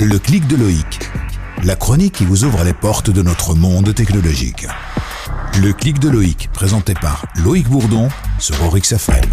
Le clic de Loïc. La chronique qui vous ouvre les portes de notre monde technologique. Le clic de Loïc, présenté par Loïc Bourdon sur Orix FM.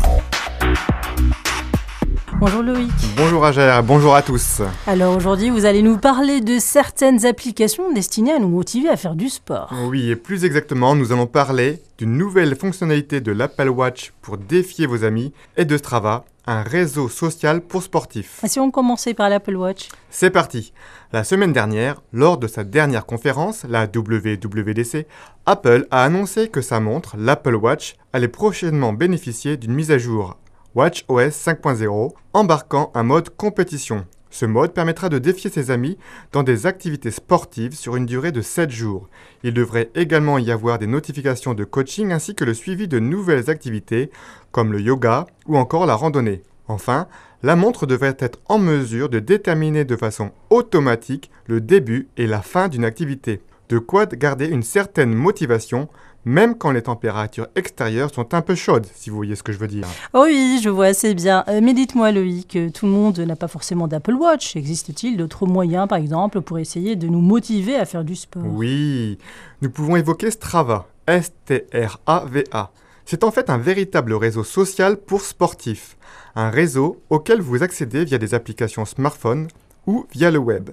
Bonjour Loïc. Bonjour Ager, bonjour à tous. Alors aujourd'hui, vous allez nous parler de certaines applications destinées à nous motiver à faire du sport. Oui, et plus exactement, nous allons parler d'une nouvelle fonctionnalité de l'Apple Watch pour défier vos amis et de Strava, un réseau social pour sportifs. Et si on commençait par l'Apple Watch C'est parti. La semaine dernière, lors de sa dernière conférence, la WWDC, Apple a annoncé que sa montre, l'Apple Watch, allait prochainement bénéficier d'une mise à jour WatchOS 5.0 embarquant un mode compétition. Ce mode permettra de défier ses amis dans des activités sportives sur une durée de 7 jours. Il devrait également y avoir des notifications de coaching ainsi que le suivi de nouvelles activités comme le yoga ou encore la randonnée. Enfin, la montre devrait être en mesure de déterminer de façon automatique le début et la fin d'une activité. De quoi garder une certaine motivation même quand les températures extérieures sont un peu chaudes, si vous voyez ce que je veux dire. Oh oui, je vois assez bien. Euh, mais dites-moi Loïc, tout le monde n'a pas forcément d'Apple Watch. Existe-t-il d'autres moyens, par exemple, pour essayer de nous motiver à faire du sport? Oui, nous pouvons évoquer Strava, S-T-R-A-V-A. C'est en fait un véritable réseau social pour sportifs, un réseau auquel vous accédez via des applications smartphone ou via le web.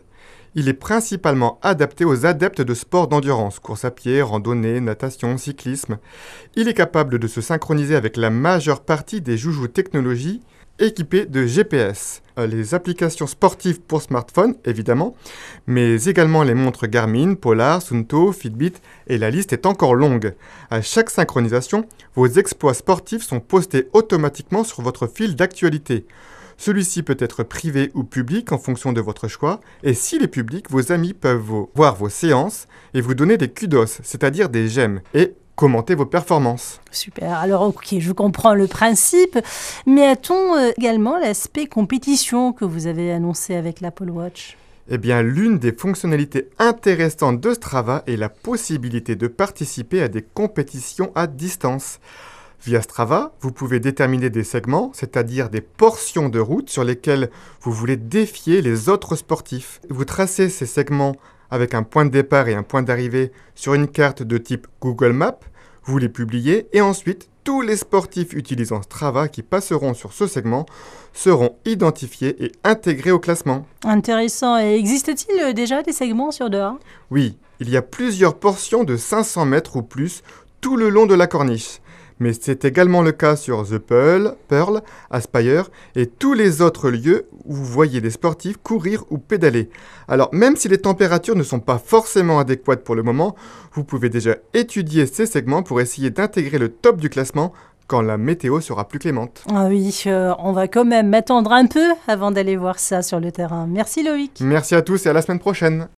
Il est principalement adapté aux adeptes de sports d'endurance, course à pied, randonnée, natation, cyclisme. Il est capable de se synchroniser avec la majeure partie des joujoux technologies équipés de GPS. Euh, les applications sportives pour smartphone, évidemment, mais également les montres Garmin, Polar, Sunto, Fitbit, et la liste est encore longue. À chaque synchronisation, vos exploits sportifs sont postés automatiquement sur votre fil d'actualité. Celui-ci peut être privé ou public en fonction de votre choix, et s'il est public, vos amis peuvent voir vos séances et vous donner des kudos, c'est-à-dire des j'aime, et commenter vos performances. Super, alors ok, je comprends le principe, mais a-t-on euh, également l'aspect compétition que vous avez annoncé avec l'Apple Watch? Eh bien, l'une des fonctionnalités intéressantes de Strava est la possibilité de participer à des compétitions à distance. Via Strava, vous pouvez déterminer des segments, c'est-à-dire des portions de route sur lesquelles vous voulez défier les autres sportifs. Vous tracez ces segments avec un point de départ et un point d'arrivée sur une carte de type Google Maps, vous les publiez et ensuite tous les sportifs utilisant Strava qui passeront sur ce segment seront identifiés et intégrés au classement. Intéressant. Et existe-t-il déjà des segments sur dehors Oui, il y a plusieurs portions de 500 mètres ou plus tout le long de la corniche mais c'est également le cas sur The Pearl, Pearl, Aspire et tous les autres lieux où vous voyez des sportifs courir ou pédaler. Alors même si les températures ne sont pas forcément adéquates pour le moment, vous pouvez déjà étudier ces segments pour essayer d'intégrer le top du classement quand la météo sera plus clémente. Ah oui, euh, on va quand même m'attendre un peu avant d'aller voir ça sur le terrain. Merci Loïc. Merci à tous et à la semaine prochaine.